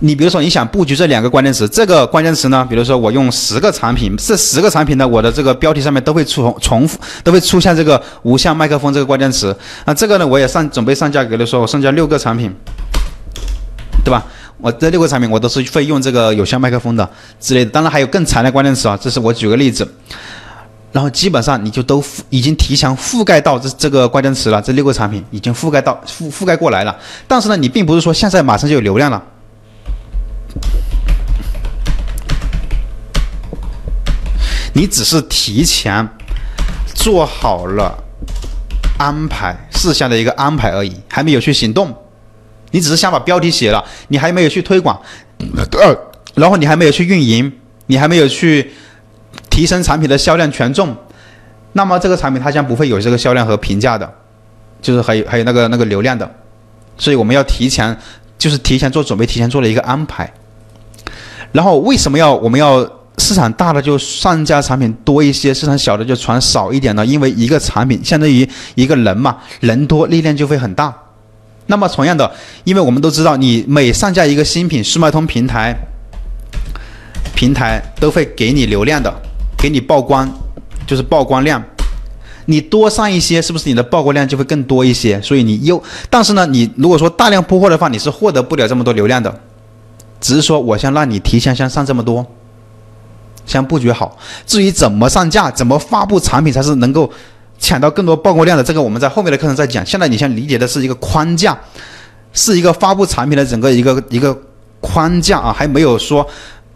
你比如说你想布局这两个关键词，这个关键词呢，比如说我用十个产品，这十个产品呢，我的这个标题上面都会重重复，都会出现这个无线麦克风这个关键词。那这个呢，我也上准备上架，比如说我上架六个产品，对吧？我这六个产品我都是会用这个有线麦克风的之类的。当然还有更长的关键词啊，这是我举个例子。然后基本上你就都已经提前覆盖到这这个关键词了，这六个产品已经覆盖到覆覆盖过来了。但是呢，你并不是说现在马上就有流量了。你只是提前做好了安排事项的一个安排而已，还没有去行动。你只是想把标题写了，你还没有去推广，呃然后你还没有去运营，你还没有去提升产品的销量权重，那么这个产品它将不会有这个销量和评价的，就是还有还有那个那个流量的。所以我们要提前，就是提前做准备，提前做了一个安排。然后为什么要我们要？市场大的就上架产品多一些，市场小的就传少一点了。因为一个产品相当于一个人嘛，人多力量就会很大。那么同样的，因为我们都知道，你每上架一个新品，速卖通平台平台都会给你流量的，给你曝光，就是曝光量。你多上一些，是不是你的曝光量就会更多一些？所以你又，但是呢，你如果说大量铺货的话，你是获得不了这么多流量的。只是说，我先让你提前先上这么多。先布局好，至于怎么上架、怎么发布产品才是能够抢到更多曝光量的，这个我们在后面的课程再讲。现在你先理解的是一个框架，是一个发布产品的整个一个一个框架啊，还没有说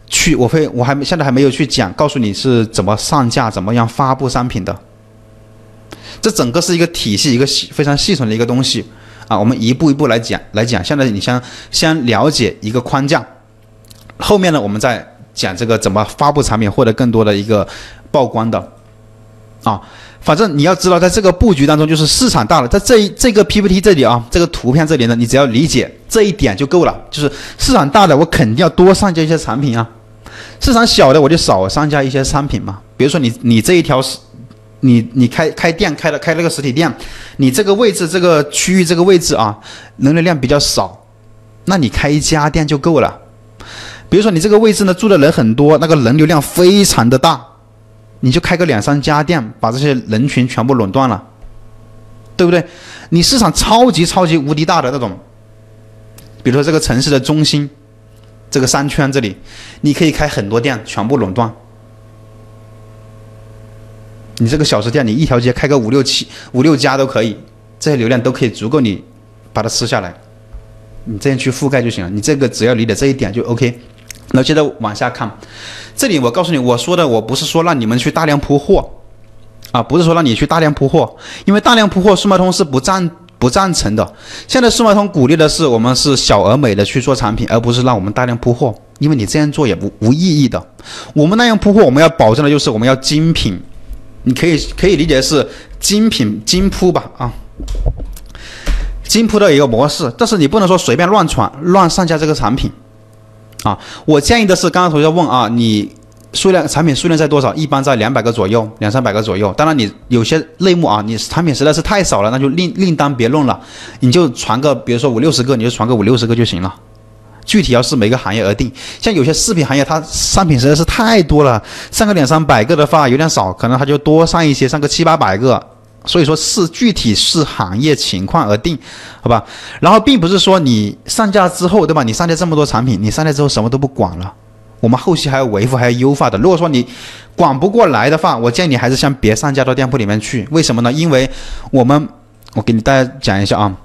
去，我会我还现在还没有去讲，告诉你是怎么上架、怎么样发布商品的。这整个是一个体系，一个系非常系统的一个东西啊，我们一步一步来讲来讲。现在你先先了解一个框架，后面呢，我们再。讲这个怎么发布产品获得更多的一个曝光的啊，反正你要知道，在这个布局当中，就是市场大了，在这这个 PPT 这里啊，这个图片这里呢，你只要理解这一点就够了。就是市场大的，我肯定要多上架一些产品啊；市场小的，我就少上架一些商品嘛。比如说你你这一条是，你你开开店开了开了个实体店，你这个位置这个区域这个位置啊，人流量比较少，那你开一家店就够了。比如说你这个位置呢住的人很多，那个人流量非常的大，你就开个两三家店，把这些人群全部垄断了，对不对？你市场超级超级无敌大的那种，比如说这个城市的中心，这个商圈这里，你可以开很多店，全部垄断。你这个小吃店，你一条街开个五六七五六家都可以，这些流量都可以足够你把它吃下来，你这样去覆盖就行了。你这个只要理解这一点就 OK。那接着往下看，这里我告诉你，我说的我不是说让你们去大量铺货，啊，不是说让你去大量铺货，因为大量铺货，速卖通是不赞不赞成的。现在速卖通鼓励的是我们是小而美的去做产品，而不是让我们大量铺货，因为你这样做也不无意义的。我们那样铺货，我们要保证的就是我们要精品，你可以可以理解是精品精铺吧，啊，精铺的一个模式，但是你不能说随便乱传乱上架这个产品。啊，我建议的是，刚刚同学问啊，你数量产品数量在多少？一般在两百个左右，两三百个左右。当然，你有些类目啊，你产品实在是太少了，那就另另当别论了。你就传个，比如说五六十个，你就传个五六十个就行了。具体要是每个行业而定。像有些饰品行业，它商品实在是太多了，上个两三百个的话有点少，可能它就多上一些，上个七八百个。所以说是具体是行业情况而定，好吧？然后并不是说你上架之后，对吧？你上架这么多产品，你上架之后什么都不管了，我们后期还要维护，还要优化的。如果说你管不过来的话，我建议你还是先别上架到店铺里面去。为什么呢？因为我们，我给你大家讲一下啊，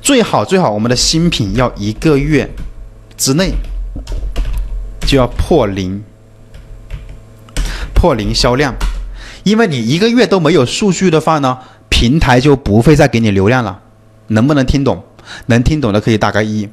最好最好我们的新品要一个月之内就要破零，破零销量。因为你一个月都没有数据的话呢，平台就不会再给你流量了。能不能听懂？能听懂的可以打个一。